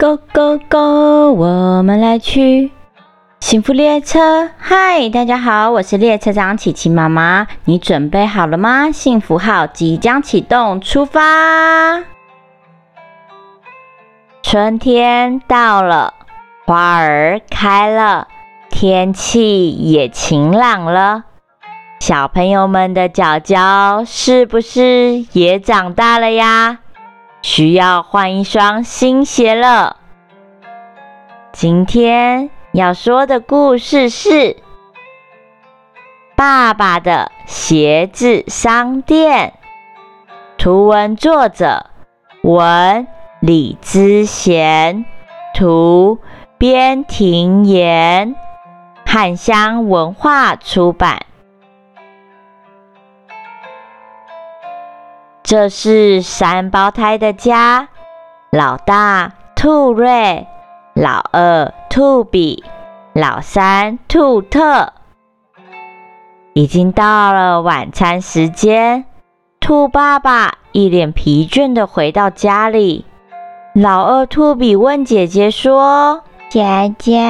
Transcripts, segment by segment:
Go Go Go，我们来去幸福列车。嗨，大家好，我是列车长琪琪妈妈。你准备好了吗？幸福号即将启动，出发！春天到了，花儿开了，天气也晴朗了。小朋友们的脚脚是不是也长大了呀？需要换一双新鞋了。今天要说的故事是《爸爸的鞋子商店》，图文作者文李之贤，图边庭言，汉香文化出版。这是三胞胎的家，老大兔瑞，老二兔比，老三兔特。已经到了晚餐时间，兔爸爸一脸疲倦的回到家里。老二兔比问姐姐说：“姐姐，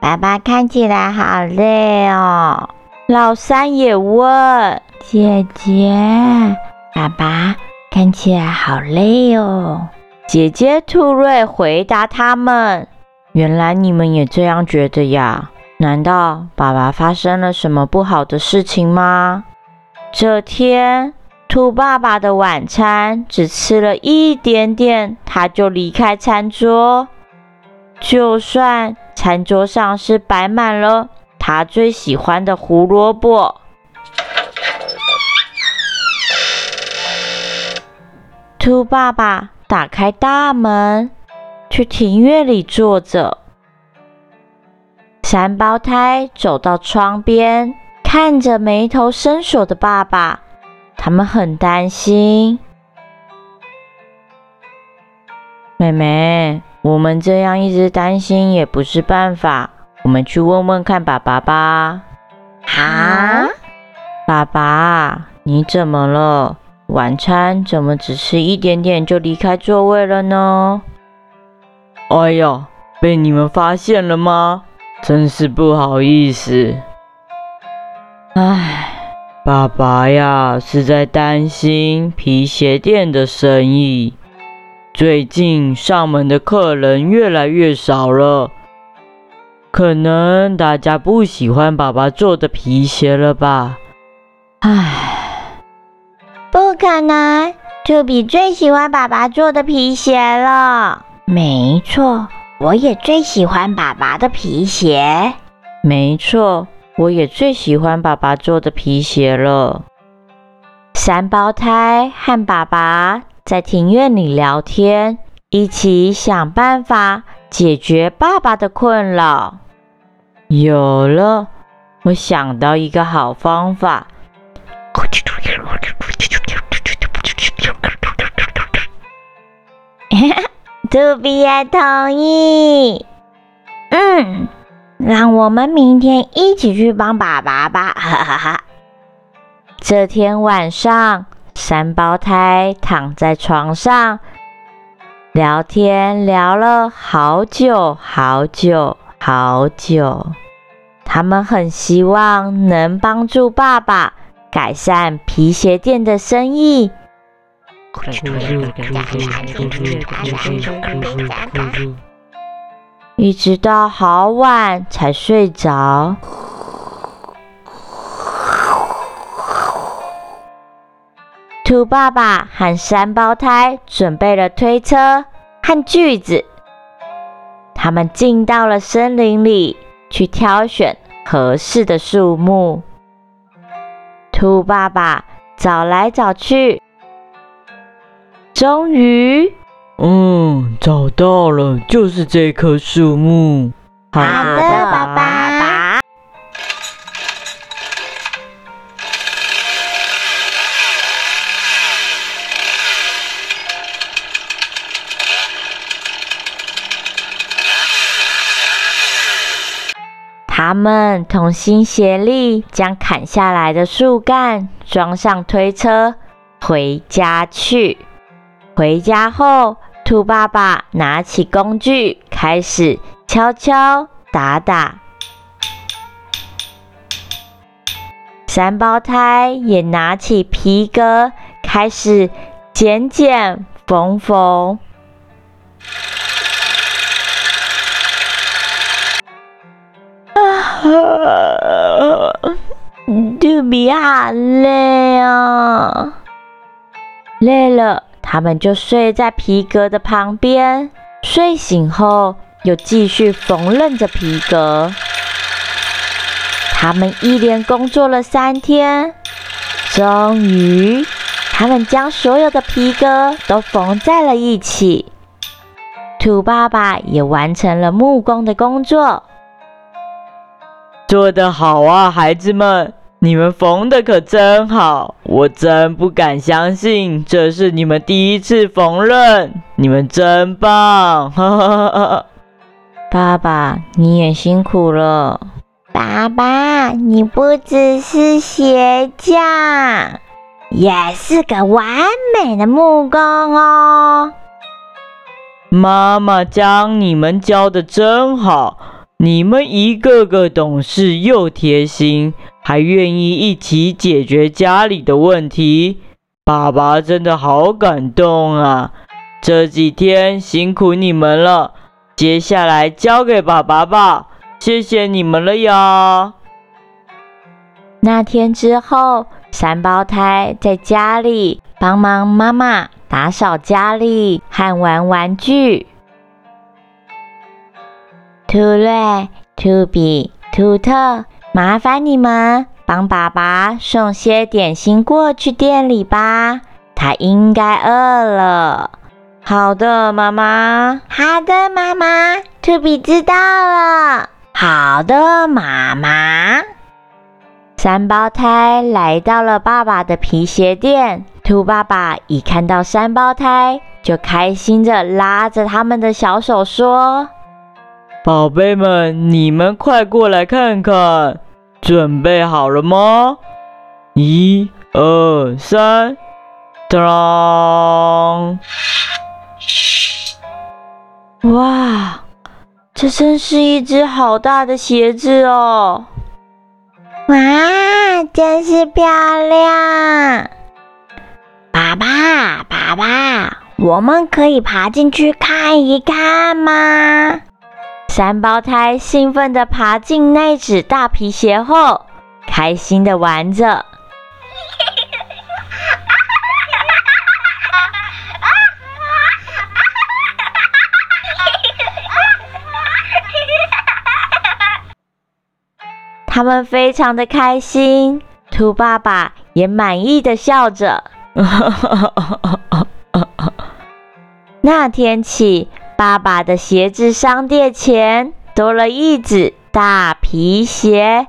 爸爸看起来好累哦。”老三也问：“姐姐。”爸爸看起来好累哦。姐姐兔瑞回答他们：“原来你们也这样觉得呀？难道爸爸发生了什么不好的事情吗？”这天，兔爸爸的晚餐只吃了一点点，他就离开餐桌。就算餐桌上是摆满了他最喜欢的胡萝卜。兔爸爸打开大门，去庭院里坐着。三胞胎走到窗边，看着眉头深锁的爸爸，他们很担心。妹妹，我们这样一直担心也不是办法，我们去问问看爸爸吧。啊，爸爸，你怎么了？晚餐怎么只吃一点点就离开座位了呢？哎呀，被你们发现了吗？真是不好意思。唉，爸爸呀，是在担心皮鞋店的生意。最近上门的客人越来越少了，可能大家不喜欢爸爸做的皮鞋了吧？唉。不可能，兔比最喜欢爸爸做的皮鞋了。没错，我也最喜欢爸爸的皮鞋。没错，我也最喜欢爸爸做的皮鞋了。三胞胎和爸爸在庭院里聊天，一起想办法解决爸爸的困扰。有了，我想到一个好方法。兔比也同意。嗯，让我们明天一起去帮爸爸吧。哈哈哈。这天晚上，三胞胎躺在床上聊天，聊了好久好久好久。他们很希望能帮助爸爸改善皮鞋店的生意。一直到好晚才睡着。兔爸爸和三胞胎准备了推车和锯子，他们进到了森林里去挑选合适的树木。兔爸爸找来找去。终于，嗯，找到了，就是这棵树木。好的，爸爸。他们同心协力，将砍下来的树干装上推车，回家去。回家后，兔爸爸拿起工具，开始敲敲打打。三胞胎也拿起皮革，开始剪剪缝缝。啊，肚皮好累啊！累了，他们就睡在皮革的旁边。睡醒后，又继续缝纫着皮革。他们一连工作了三天，终于，他们将所有的皮革都缝在了一起。兔爸爸也完成了木工的工作。做得好啊，孩子们！你们缝的可真好，我真不敢相信这是你们第一次缝纫，你们真棒！爸爸，你也辛苦了。爸爸，你不只是鞋匠，也是个完美的木工哦。妈妈将你们教的真好，你们一个个懂事又贴心。还愿意一起解决家里的问题，爸爸真的好感动啊！这几天辛苦你们了，接下来交给爸爸吧，谢谢你们了呀！那天之后，三胞胎在家里帮忙妈妈打扫家里和玩玩具。兔瑞、兔比、兔特。麻烦你们帮爸爸送些点心过去店里吧，他应该饿了。好的，妈妈。好的，妈妈。兔比知道了。好的，妈妈。三胞胎来到了爸爸的皮鞋店，兔爸爸一看到三胞胎，就开心的拉着他们的小手说：“宝贝们，你们快过来看看。”准备好了吗？一、二、三，当！哇，这真是一只好大的鞋子哦！哇，真是漂亮！爸爸，爸爸，我们可以爬进去看一看吗？三胞胎兴奋地爬进那只大皮鞋后，开心地玩着。他们非常的开心，兔爸爸也满意的笑着。那天起。爸爸的鞋子商店前多了一只大皮鞋，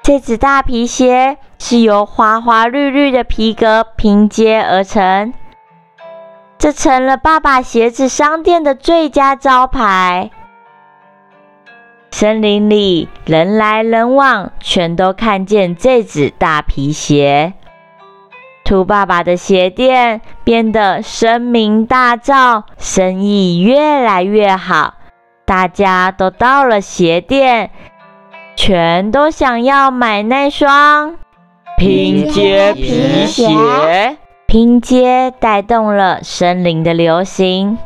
这只大皮鞋是由花花绿绿的皮革拼接而成，这成了爸爸鞋子商店的最佳招牌。森林里人来人往，全都看见这只大皮鞋。兔爸爸的鞋店变得声名大噪，生意越来越好，大家都到了鞋店，全都想要买那双拼接皮鞋。拼接带动了森林的流行，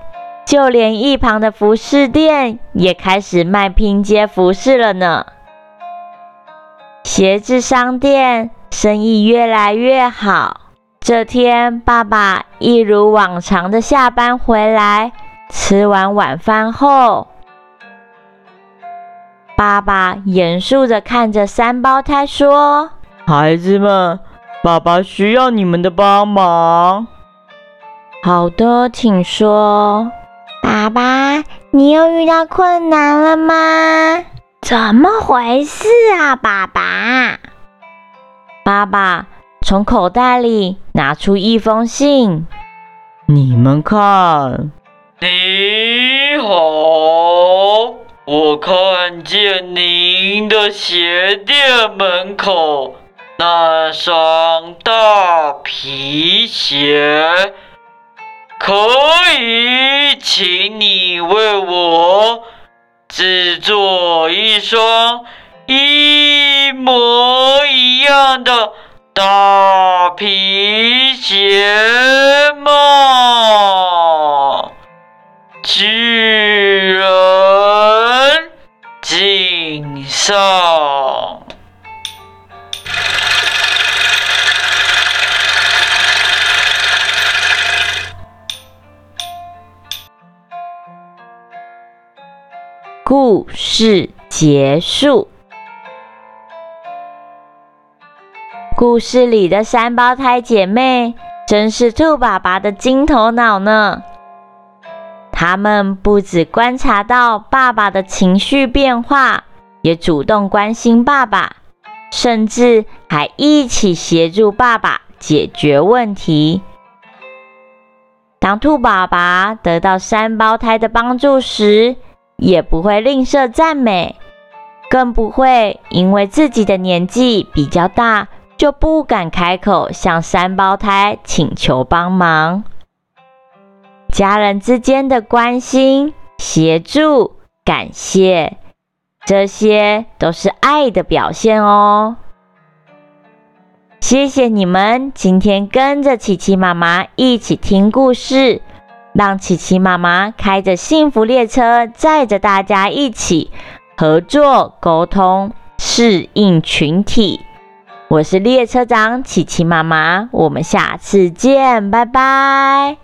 就连一旁的服饰店也开始卖拼接服饰了呢。鞋子商店生意越来越好。这天，爸爸一如往常的下班回来，吃完晚饭后，爸爸严肃的看着三胞胎说：“孩子们，爸爸需要你们的帮忙。”“好的，请说。”“爸爸，你又遇到困难了吗？怎么回事啊，爸爸？”爸爸。从口袋里拿出一封信，你们看。你好，我看见您的鞋店门口那双大皮鞋，可以请你为我制作一双一模一样的大皮鞋吗？巨人敬上。故事结束。故事里的三胞胎姐妹真是兔爸爸的金头脑呢。他们不只观察到爸爸的情绪变化，也主动关心爸爸，甚至还一起协助爸爸解决问题。当兔爸爸得到三胞胎的帮助时，也不会吝啬赞美，更不会因为自己的年纪比较大就不敢开口向三胞胎请求帮忙。家人之间的关心、协助、感谢，这些都是爱的表现哦。谢谢你们今天跟着琪琪妈妈一起听故事。让琪琪妈妈开着幸福列车，载着大家一起合作沟通，适应群体。我是列车长琪琪妈妈，我们下次见，拜拜。